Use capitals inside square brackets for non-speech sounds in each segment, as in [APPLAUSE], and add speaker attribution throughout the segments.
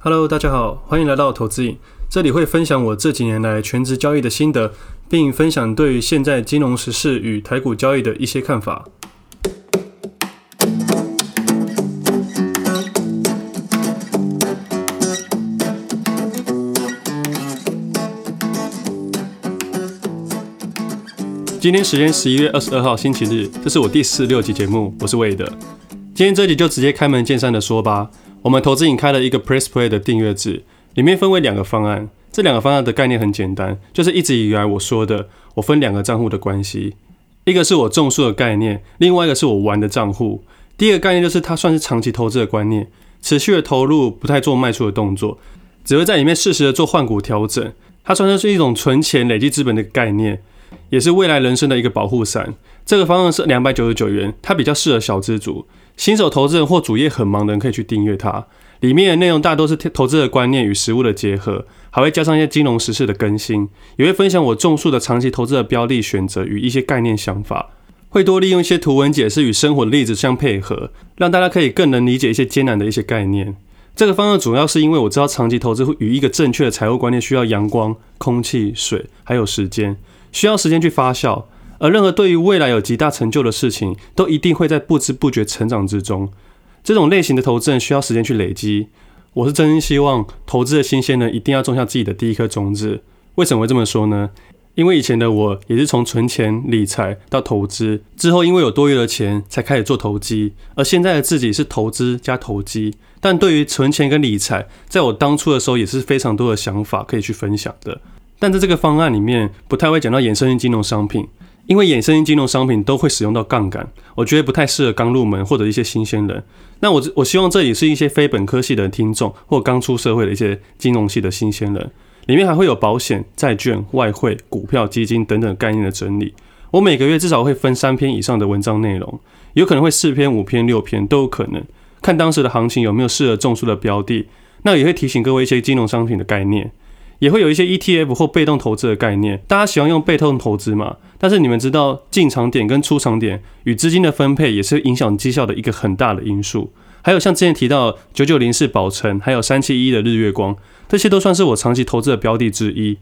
Speaker 1: Hello，大家好，欢迎来到投资影。这里会分享我这几年来全职交易的心得，并分享对现在金融时事与台股交易的一些看法。今天时间十一月二十二号星期日，这是我第四六集节目，我是魏德。今天这集就直接开门见山的说吧。我们投资引开了一个 Press Play 的订阅制，里面分为两个方案。这两个方案的概念很简单，就是一直以来我说的，我分两个账户的关系，一个是我种树的概念，另外一个是我玩的账户。第一个概念就是它算是长期投资的观念，持续的投入，不太做卖出的动作，只会在里面适时的做换股调整。它算是是一种存钱累积资本的概念，也是未来人生的一个保护伞。这个方案是两百九十九元，它比较适合小资族。新手投资人或主业很忙的人可以去订阅它，里面的内容大多是投资的观念与实务的结合，还会加上一些金融时事的更新，也会分享我种树的长期投资的标的选择与一些概念想法，会多利用一些图文解释与生活的例子相配合，让大家可以更能理解一些艰难的一些概念。这个方案主要是因为我知道长期投资与一个正确的财务观念需要阳光、空气、水，还有时间，需要时间去发酵。而任何对于未来有极大成就的事情，都一定会在不知不觉成长之中。这种类型的投资人需要时间去累积。我是真心希望投资的新鲜人一定要种下自己的第一颗种子。为什么会这么说呢？因为以前的我也是从存钱理财到投资，之后因为有多余的钱才开始做投机。而现在的自己是投资加投机，但对于存钱跟理财，在我当初的时候也是非常多的想法可以去分享的。但在这个方案里面，不太会讲到衍生性金融商品。因为衍生性金融商品都会使用到杠杆，我觉得不太适合刚入门或者一些新鲜人。那我我希望这里是一些非本科系的听众或刚出社会的一些金融系的新鲜人。里面还会有保险、债券、外汇、股票、基金等等概念的整理。我每个月至少会分三篇以上的文章内容，有可能会四篇、五篇、六篇都有可能，看当时的行情有没有适合种树的标的。那也会提醒各位一些金融商品的概念。也会有一些 ETF 或被动投资的概念，大家喜欢用被动投资嘛？但是你们知道进场点跟出场点与资金的分配也是影响绩效的一个很大的因素。还有像之前提到九九零是宝城，还有三七一的日月光，这些都算是我长期投资的标的之一。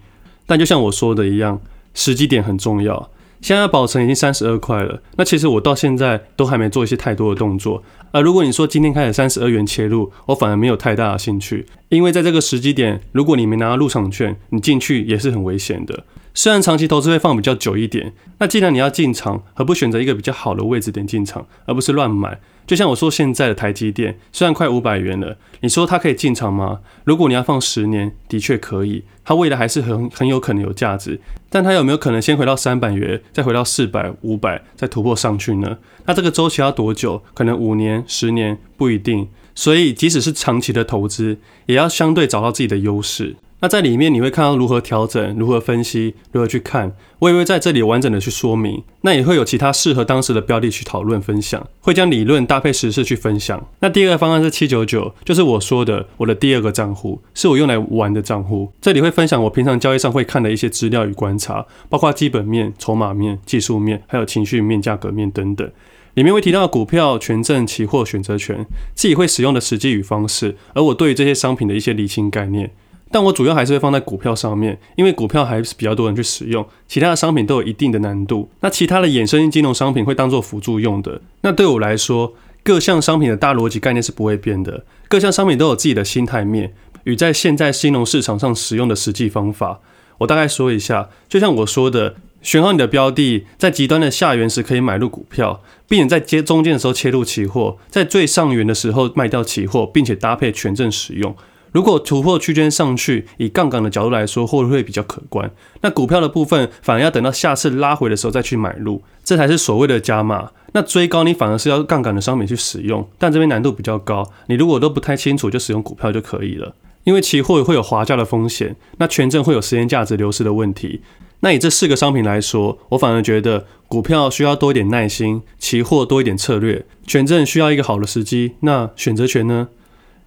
Speaker 1: 但就像我说的一样，时机点很重要。现在保存已经三十二块了，那其实我到现在都还没做一些太多的动作。而如果你说今天开始三十二元切入，我反而没有太大的兴趣，因为在这个时机点，如果你没拿到入场券，你进去也是很危险的。虽然长期投资会放比较久一点，那既然你要进场，何不选择一个比较好的位置点进场，而不是乱买？就像我说现在的台积电，虽然快五百元了，你说它可以进场吗？如果你要放十年，的确可以，它未来还是很很有可能有价值。但它有没有可能先回到三百元，再回到四百、五百，再突破上去呢？那这个周期要多久？可能五年、十年不一定。所以即使是长期的投资，也要相对找到自己的优势。那在里面你会看到如何调整、如何分析、如何去看，我也会在这里完整的去说明。那也会有其他适合当时的标的去讨论分享，会将理论搭配实事去分享。那第二个方案是七九九，就是我说的我的第二个账户，是我用来玩的账户。这里会分享我平常交易上会看的一些资料与观察，包括基本面、筹码面、技术面，还有情绪面、价格面等等。里面会提到股票、权证、期货、选择权，自己会使用的时机与方式，而我对于这些商品的一些理清概念。但我主要还是会放在股票上面，因为股票还是比较多人去使用，其他的商品都有一定的难度。那其他的衍生性金融商品会当做辅助用的。那对我来说，各项商品的大逻辑概念是不会变的，各项商品都有自己的心态面与在现在金融市场上使用的实际方法。我大概说一下，就像我说的，选好你的标的，在极端的下缘时可以买入股票，并且在接中间的时候切入期货，在最上缘的时候卖掉期货，并且搭配权证使用。如果突破区间上去，以杠杆的角度来说，会不会比较可观？那股票的部分反而要等到下次拉回的时候再去买入，这才是所谓的加码。那追高你反而是要杠杆的商品去使用，但这边难度比较高。你如果都不太清楚，就使用股票就可以了。因为期货会有滑价的风险，那权证会有时间价值流失的问题。那以这四个商品来说，我反而觉得股票需要多一点耐心，期货多一点策略，权证需要一个好的时机。那选择权呢？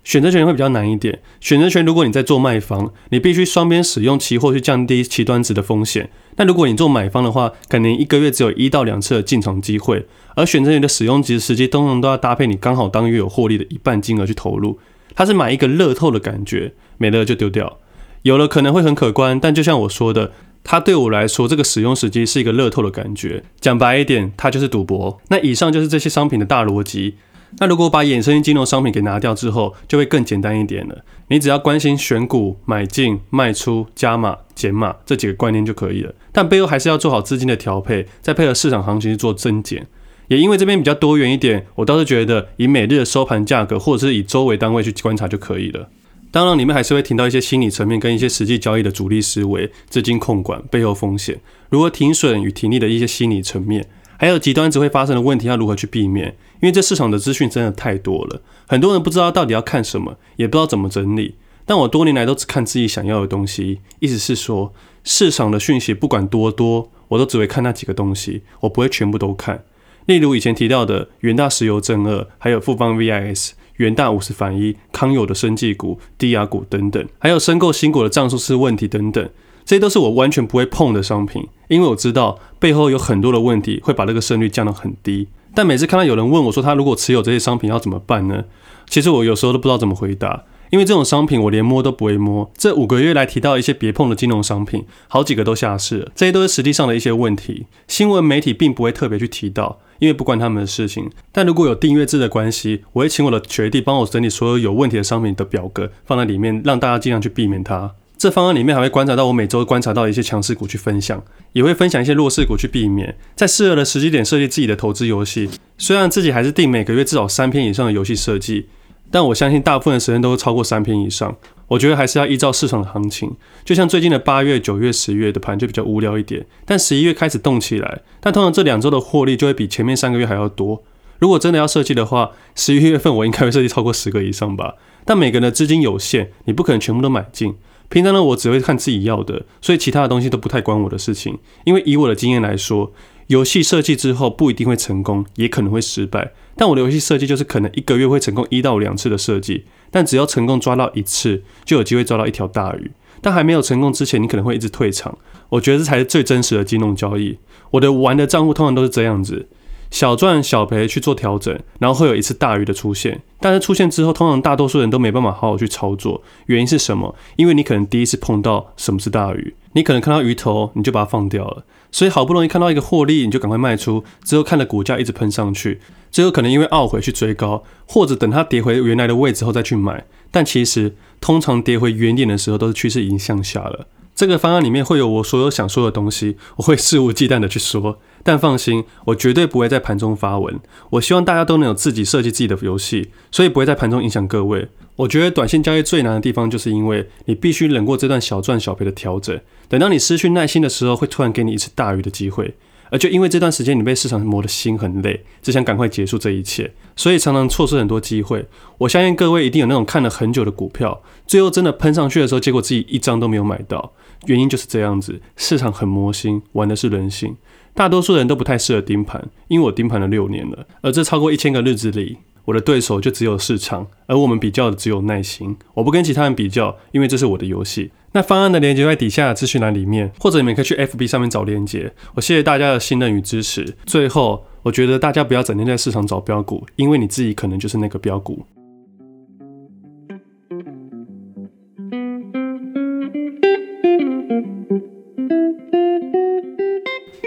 Speaker 1: 选择权会比较难一点。选择权，如果你在做卖方，你必须双边使用期货去降低期端值的风险。那如果你做买方的话，可能一个月只有一到两次的进场机会。而选择权的使用及时机通常都要搭配你刚好当月有获利的一半金额去投入。它是买一个乐透的感觉，没了就丢掉。有了可能会很可观，但就像我说的，它对我来说，这个使用时机是一个乐透的感觉。讲白一点，它就是赌博。那以上就是这些商品的大逻辑。那如果把衍生金融商品给拿掉之后，就会更简单一点了。你只要关心选股、买进、卖出、加码、减码这几个观念就可以了。但背后还是要做好资金的调配，再配合市场行情去做增减。也因为这边比较多元一点，我倒是觉得以每日的收盘价格，或者是以周为单位去观察就可以了。当然，里面还是会听到一些心理层面跟一些实际交易的主力思维、资金控管、背后风险，如何停损与停利的一些心理层面，还有极端值会发生的问题要如何去避免。因为这市场的资讯真的太多了，很多人不知道到底要看什么，也不知道怎么整理。但我多年来都只看自己想要的东西，意思是说，市场的讯息不管多多，我都只会看那几个东西，我不会全部都看。例如以前提到的元大石油正二，还有富邦 VIS。元大五十反一、康友的生技股、低压股等等，还有申购新股的账数是问题等等，这些都是我完全不会碰的商品，因为我知道背后有很多的问题会把这个胜率降到很低。但每次看到有人问我说他如果持有这些商品要怎么办呢？其实我有时候都不知道怎么回答，因为这种商品我连摸都不会摸。这五个月来提到一些别碰的金融商品，好几个都下市了，这些都是实际上的一些问题，新闻媒体并不会特别去提到。因为不关他们的事情，但如果有订阅制的关系，我会请我的学弟帮我整理所有有问题的商品的表格，放在里面，让大家尽量去避免它。这方案里面还会观察到我每周观察到一些强势股去分享，也会分享一些弱势股去避免，在适合的时机点设计自己的投资游戏。虽然自己还是定每个月至少三篇以上的游戏设计。但我相信大部分的时间都会超过三篇以上。我觉得还是要依照市场的行情，就像最近的八月、九月、十月的盘就比较无聊一点，但十一月开始动起来，但通常这两周的获利就会比前面三个月还要多。如果真的要设计的话，十一月份我应该会设计超过十个以上吧。但每个人的资金有限，你不可能全部都买进。平常呢，我只会看自己要的，所以其他的东西都不太关我的事情。因为以我的经验来说，游戏设计之后不一定会成功，也可能会失败。但我的游戏设计就是可能一个月会成功一到两次的设计，但只要成功抓到一次，就有机会抓到一条大鱼。但还没有成功之前，你可能会一直退场。我觉得这才是最真实的金融交易。我的玩的账户通常都是这样子。小赚小赔去做调整，然后会有一次大鱼的出现，但是出现之后，通常大多数人都没办法好好去操作。原因是什么？因为你可能第一次碰到什么是大鱼，你可能看到鱼头你就把它放掉了，所以好不容易看到一个获利，你就赶快卖出，之后看着股价一直喷上去，最后可能因为懊悔去追高，或者等它跌回原来的位置后再去买，但其实通常跌回原点的时候，都是趋势已经向下了。这个方案里面会有我所有想说的东西，我会肆无忌惮的去说。但放心，我绝对不会在盘中发文。我希望大家都能有自己设计自己的游戏，所以不会在盘中影响各位。我觉得短线交易最难的地方，就是因为你必须忍过这段小赚小赔的调整，等到你失去耐心的时候，会突然给你一次大鱼的机会。而就因为这段时间你被市场磨得心很累，只想赶快结束这一切，所以常常错失很多机会。我相信各位一定有那种看了很久的股票，最后真的喷上去的时候，结果自己一张都没有买到。原因就是这样子，市场很魔心，玩的是人性。大多数人都不太适合盯盘，因为我盯盘了六年了，而这超过一千个日子里，我的对手就只有市场，而我们比较的只有耐心。我不跟其他人比较，因为这是我的游戏。那方案的链接在底下的资讯栏里面，或者你们可以去 FB 上面找链接。我谢谢大家的信任与支持。最后，我觉得大家不要整天在市场找标股，因为你自己可能就是那个标股。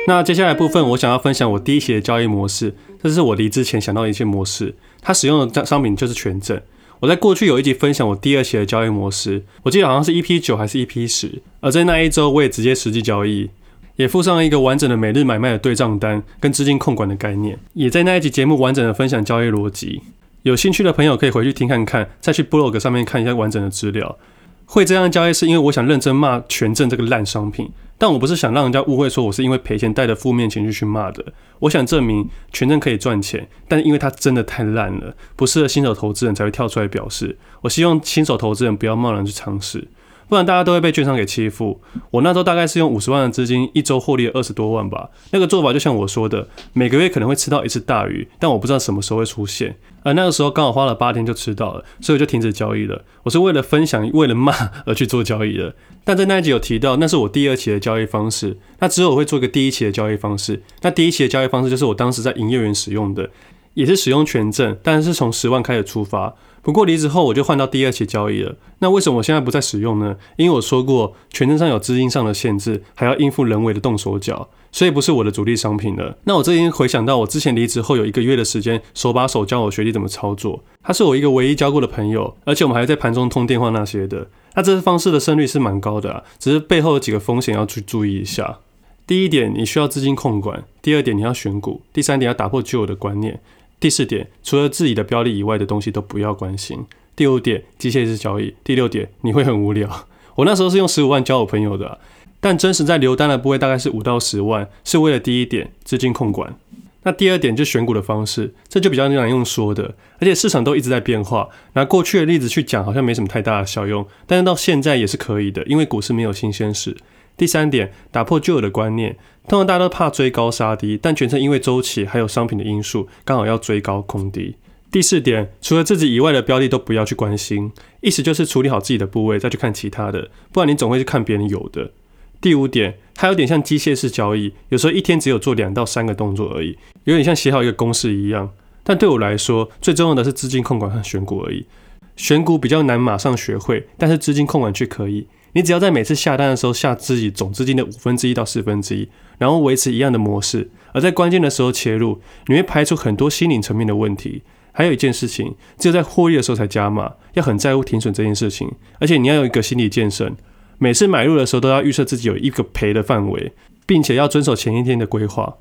Speaker 1: 那接下来部分，我想要分享我第一期的交易模式，这是我离之前想到的一些模式。它使用的商品就是权证。我在过去有一集分享我第二期的交易模式，我记得好像是 EP 九还是 EP 十。而在那一周，我也直接实际交易，也附上了一个完整的每日买卖的对账单跟资金控管的概念，也在那一集节目完整的分享交易逻辑。有兴趣的朋友可以回去听看看，再去 blog 上面看一下完整的资料。会这样交易是因为我想认真骂权证这个烂商品。但我不是想让人家误会，说我是因为赔钱带着负面情绪去骂的。我想证明权证可以赚钱，但因为它真的太烂了，不适合新手投资人才会跳出来表示。我希望新手投资人不要贸然去尝试。不然大家都会被券商给欺负。我那时候大概是用五十万的资金，一周获利二十多万吧。那个做法就像我说的，每个月可能会吃到一次大鱼，但我不知道什么时候会出现。而那个时候刚好花了八天就吃到了，所以我就停止交易了。我是为了分享，为了骂 [LAUGHS] 而去做交易的。但在那一集有提到，那是我第二期的交易方式。那之后我会做一个第一期的交易方式。那第一期的交易方式就是我当时在营业员使用的，也是使用权证，但是从十万开始出发。不过离职后我就换到第二期交易了。那为什么我现在不再使用呢？因为我说过，权证上有资金上的限制，还要应付人为的动手脚，所以不是我的主力商品了。那我最近回想到，我之前离职后有一个月的时间，手把手教我学弟怎么操作。他是我一个唯一教过的朋友，而且我们还在盘中通电话那些的。那这方式的胜率是蛮高的啊，只是背后有几个风险要去注意一下。第一点，你需要资金控管；第二点，你要选股；第三点，要打破旧有的观念。第四点，除了自己的标的以外的东西都不要关心。第五点，机械式交易。第六点，你会很无聊。[LAUGHS] 我那时候是用十五万交我朋友的，但真实在留单的部位大概是五到十万，是为了第一点资金控管。那第二点就选股的方式，这就比较难用说的，而且市场都一直在变化。拿过去的例子去讲，好像没什么太大的效用，但是到现在也是可以的，因为股市没有新鲜事。第三点，打破旧有的观念。通常大家都怕追高杀低，但全程因为周期还有商品的因素，刚好要追高空低。第四点，除了自己以外的标的都不要去关心，意思就是处理好自己的部位，再去看其他的，不然你总会去看别人有的。第五点，它有点像机械式交易，有时候一天只有做两到三个动作而已，有点像写好一个公式一样。但对我来说，最重要的是资金控管和选股而已。选股比较难马上学会，但是资金控管却可以。你只要在每次下单的时候下自己总资金的五分之一到四分之一，然后维持一样的模式，而在关键的时候切入，你会排除很多心理层面的问题。还有一件事情，只有在获利的时候才加码，要很在乎停损这件事情，而且你要有一个心理建设，每次买入的时候都要预设自己有一个赔的范围，并且要遵守前一天的规划。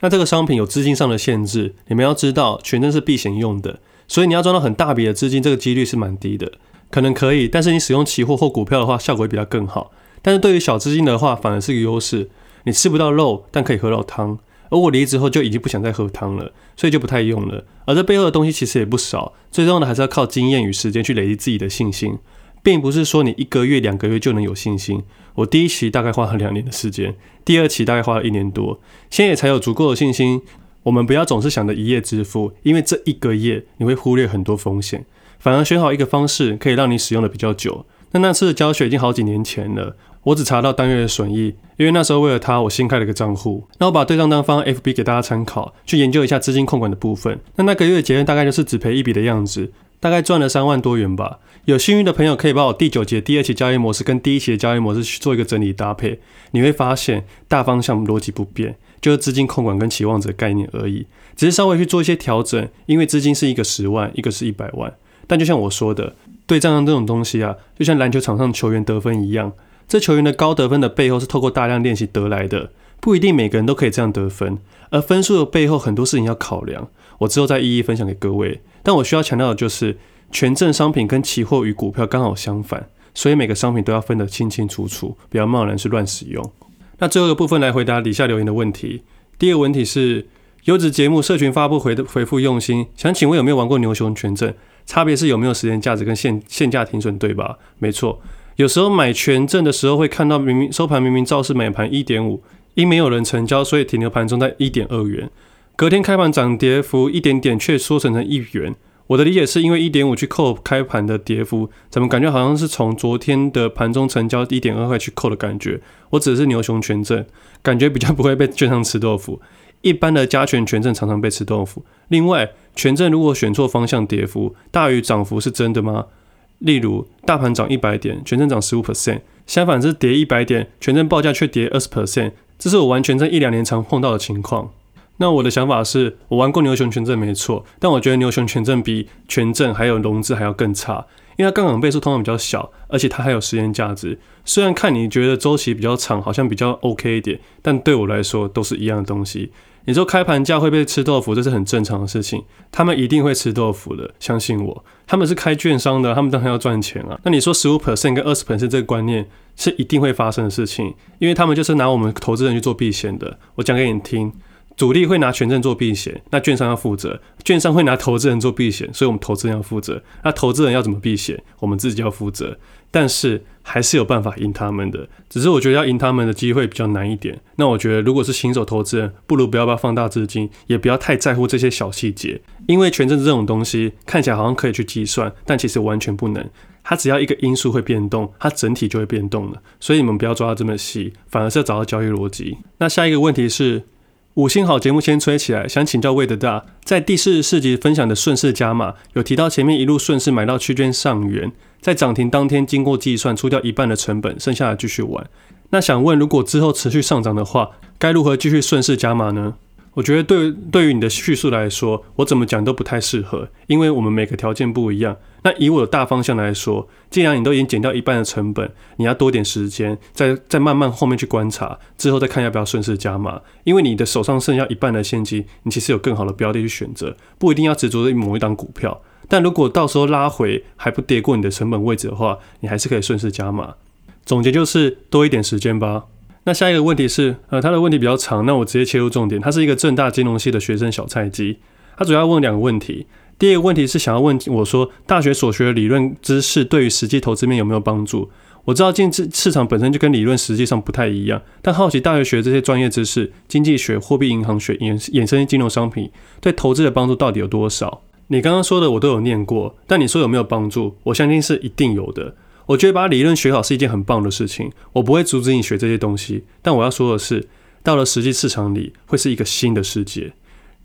Speaker 1: 那这个商品有资金上的限制，你们要知道，权证是避险用的，所以你要赚到很大笔的资金，这个几率是蛮低的。可能可以，但是你使用期货或股票的话，效果会比较更好。但是对于小资金的话，反而是个优势。你吃不到肉，但可以喝到汤。而我离职后就已经不想再喝汤了，所以就不太用了。而这背后的东西其实也不少，最重要的还是要靠经验与时间去累积自己的信心，并不是说你一个月、两个月就能有信心。我第一期大概花了两年的时间，第二期大概花了一年多，现在也才有足够的信心。我们不要总是想着一夜致富，因为这一个夜你会忽略很多风险。反而选好一个方式，可以让你使用的比较久。那那次的教学已经好几年前了，我只查到单月的损益，因为那时候为了他，我新开了个账户。那我把对账单放 FB 给大家参考，去研究一下资金控管的部分。那那个月的结论大概就是只赔一笔的样子，大概赚了三万多元吧。有幸运的朋友可以把我第九节第二期交易模式跟第一期的交易模式去做一个整理搭配，你会发现大方向逻辑不变，就是资金控管跟期望值概念而已，只是稍微去做一些调整，因为资金是一个十万，一个是一百万。但就像我说的，对账单这种东西啊，就像篮球场上球员得分一样，这球员的高得分的背后是透过大量练习得来的，不一定每个人都可以这样得分。而分数的背后很多事情要考量，我之后再一一分享给各位。但我需要强调的就是，权证商品跟期货与股票刚好相反，所以每个商品都要分得清清楚楚，不要贸然去乱使用。那最后一个部分来回答底下留言的问题。第二个问题是，优质节目社群发布回的回复用心，想请问有没有玩过牛熊权证？差别是有没有时间价值跟限限价停损，对吧？没错，有时候买权证的时候会看到明明收盘明明照是买盘一点五，因没有人成交，所以停留盘中在一点二元。隔天开盘涨跌幅一点点，却缩成成一元。我的理解是因为一点五去扣开盘的跌幅，怎么感觉好像是从昨天的盘中成交一点二块去扣的感觉？我指的是牛熊权证，感觉比较不会被券商吃豆腐。一般的加权权证常常被吃豆腐。另外，权证如果选错方向，跌幅大于涨幅是真的吗？例如，大盘涨一百点，权证涨十五 percent，相反是跌一百点，权证报价却跌二十 percent，这是我玩权证一两年常碰到的情况。那我的想法是，我玩过牛熊权证没错，但我觉得牛熊权证比权证还有融资还要更差。因为它杠杆倍数通常比较小，而且它还有时间价值。虽然看你觉得周期比较长，好像比较 OK 一点，但对我来说都是一样的东西。你说开盘价会被吃豆腐，这是很正常的事情。他们一定会吃豆腐的，相信我。他们是开券商的，他们当然要赚钱啊。那你说十五 percent 跟二十 percent 这个观念是一定会发生的事情，因为他们就是拿我们投资人去做避险的。我讲给你听。主力会拿权证做避险，那券商要负责；券商会拿投资人做避险，所以我们投资人要负责。那投资人要怎么避险，我们自己要负责。但是还是有办法赢他们的，只是我觉得要赢他们的机会比较难一点。那我觉得如果是新手投资人，不如不要把放大资金，也不要太在乎这些小细节，因为权证这种东西看起来好像可以去计算，但其实完全不能。它只要一个因素会变动，它整体就会变动了。所以你们不要抓到这么细，反而是要找到交易逻辑。那下一个问题是。五星好节目先吹起来，想请教魏德大，在第四十四集分享的顺势加码，有提到前面一路顺势买到区间上缘，在涨停当天经过计算出掉一半的成本，剩下的继续玩。那想问，如果之后持续上涨的话，该如何继续顺势加码呢？我觉得对对于你的叙述来说，我怎么讲都不太适合，因为我们每个条件不一样。那以我的大方向来说，既然你都已经减掉一半的成本，你要多点时间，再再慢慢后面去观察，之后再看要不要顺势加码。因为你的手上剩下一半的现金，你其实有更好的标的去选择，不一定要执着于某一档股票。但如果到时候拉回还不跌过你的成本位置的话，你还是可以顺势加码。总结就是多一点时间吧。那下一个问题是，呃，他的问题比较长，那我直接切入重点。他是一个正大金融系的学生小菜鸡，他主要问两个问题。第一个问题是想要问我说，大学所学的理论知识对于实际投资面有没有帮助？我知道经济市场本身就跟理论实际上不太一样，但好奇大学学这些专业知识，经济学、货币银行学、衍衍生金融商品，对投资的帮助到底有多少？你刚刚说的我都有念过，但你说有没有帮助？我相信是一定有的。我觉得把理论学好是一件很棒的事情，我不会阻止你学这些东西。但我要说的是，到了实际市场里，会是一个新的世界。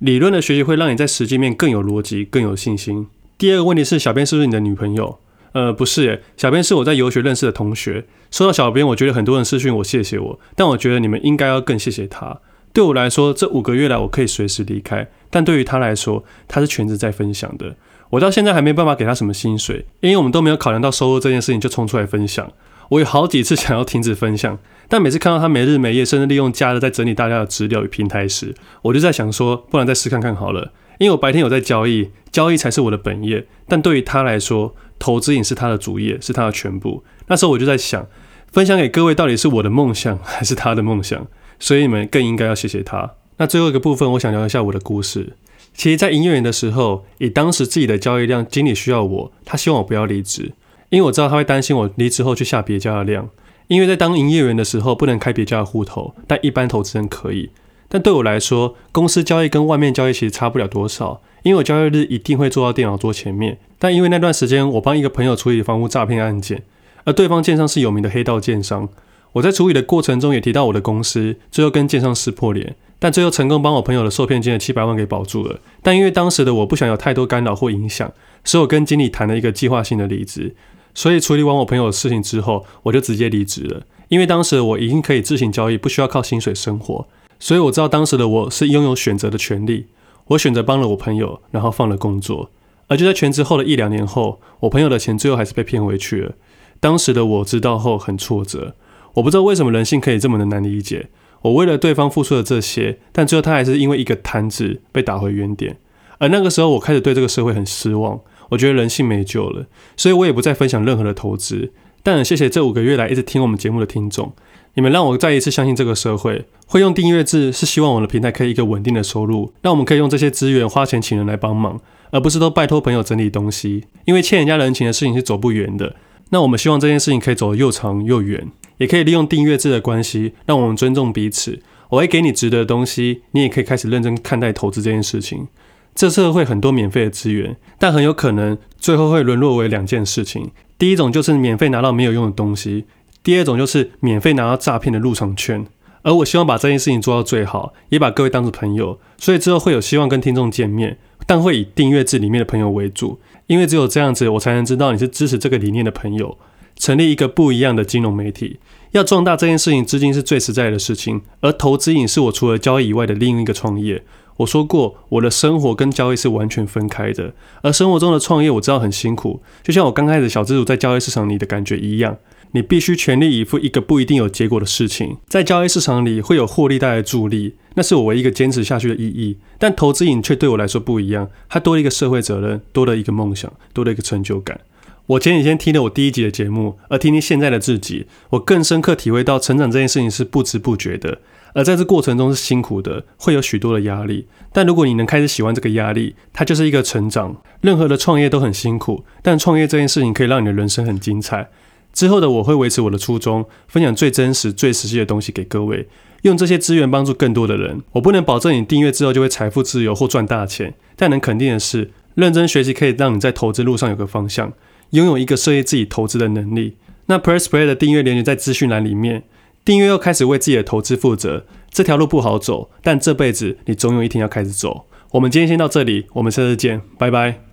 Speaker 1: 理论的学习会让你在实际面更有逻辑、更有信心。第二个问题是，小编是不是你的女朋友？呃，不是，诶，小编是我在游学认识的同学。说到小编，我觉得很多人私讯我谢谢我，但我觉得你们应该要更谢谢他。对我来说，这五个月来我可以随时离开，但对于他来说，他是全职在分享的。我到现在还没办法给他什么薪水，因为我们都没有考量到收入这件事情就冲出来分享。我有好几次想要停止分享，[LAUGHS] 但每次看到他没日没夜，甚至利用假日在整理大家的资料与平台时，我就在想说，不然再试看看好了。因为我白天有在交易，交易才是我的本业，但对于他来说，投资也是他的主业，是他的全部。那时候我就在想，分享给各位到底是我的梦想 [LAUGHS] 还是他的梦想？所以你们更应该要谢谢他。那最后一个部分，我想聊一下我的故事。其实，在营业员的时候，以当时自己的交易量，经理需要我，他希望我不要离职，因为我知道他会担心我离职后去下别家的量。因为在当营业员的时候，不能开别家的户头，但一般投资人可以。但对我来说，公司交易跟外面交易其实差不了多少，因为我交易日一定会坐到电脑桌前面。但因为那段时间，我帮一个朋友处理房屋诈骗案件，而对方建商是有名的黑道建商。我在处理的过程中也提到我的公司，最后跟建商撕破脸。但最后成功帮我朋友的受骗金的七百万给保住了。但因为当时的我不想有太多干扰或影响，所以我跟经理谈了一个计划性的离职。所以处理完我朋友的事情之后，我就直接离职了。因为当时我已经可以自行交易，不需要靠薪水生活。所以我知道当时的我是拥有选择的权利。我选择帮了我朋友，然后放了工作。而就在全职后的一两年后，我朋友的钱最后还是被骗回去了。当时的我知道后很挫折，我不知道为什么人性可以这么的难理解。我为了对方付出了这些，但最后他还是因为一个贪字被打回原点。而那个时候，我开始对这个社会很失望，我觉得人性没救了，所以我也不再分享任何的投资。但很谢谢这五个月来一直听我们节目的听众，你们让我再一次相信这个社会会用订阅制，是希望我的平台可以一个稳定的收入，让我们可以用这些资源花钱请人来帮忙，而不是都拜托朋友整理东西，因为欠人家人情的事情是走不远的。那我们希望这件事情可以走得又长又远。也可以利用订阅制的关系，让我们尊重彼此。我会给你值得的东西，你也可以开始认真看待投资这件事情。这社会很多免费的资源，但很有可能最后会沦落为两件事情：第一种就是免费拿到没有用的东西；第二种就是免费拿到诈骗的入场券。而我希望把这件事情做到最好，也把各位当作朋友，所以之后会有希望跟听众见面，但会以订阅制里面的朋友为主，因为只有这样子，我才能知道你是支持这个理念的朋友。成立一个不一样的金融媒体，要壮大这件事情，资金是最实在的事情。而投资瘾是我除了交易以外的另一个创业。我说过，我的生活跟交易是完全分开的。而生活中的创业，我知道很辛苦，就像我刚开始小资主在交易市场里的感觉一样。你必须全力以赴一个不一定有结果的事情，在交易市场里会有获利带来的助力，那是我唯一一个坚持下去的意义。但投资瘾却对我来说不一样，它多了一个社会责任，多了一个梦想，多了一个成就感。我前几天听了我第一集的节目，而听听现在的自己，我更深刻体会到成长这件事情是不知不觉的，而在这过程中是辛苦的，会有许多的压力。但如果你能开始喜欢这个压力，它就是一个成长。任何的创业都很辛苦，但创业这件事情可以让你的人生很精彩。之后的我会维持我的初衷，分享最真实、最实际的东西给各位，用这些资源帮助更多的人。我不能保证你订阅之后就会财富自由或赚大钱，但能肯定的是，认真学习可以让你在投资路上有个方向。拥有一个设计自己投资的能力。那 PressPlay 的订阅链接在资讯栏里面，订阅又开始为自己的投资负责。这条路不好走，但这辈子你总有一天要开始走。我们今天先到这里，我们下次见，拜拜。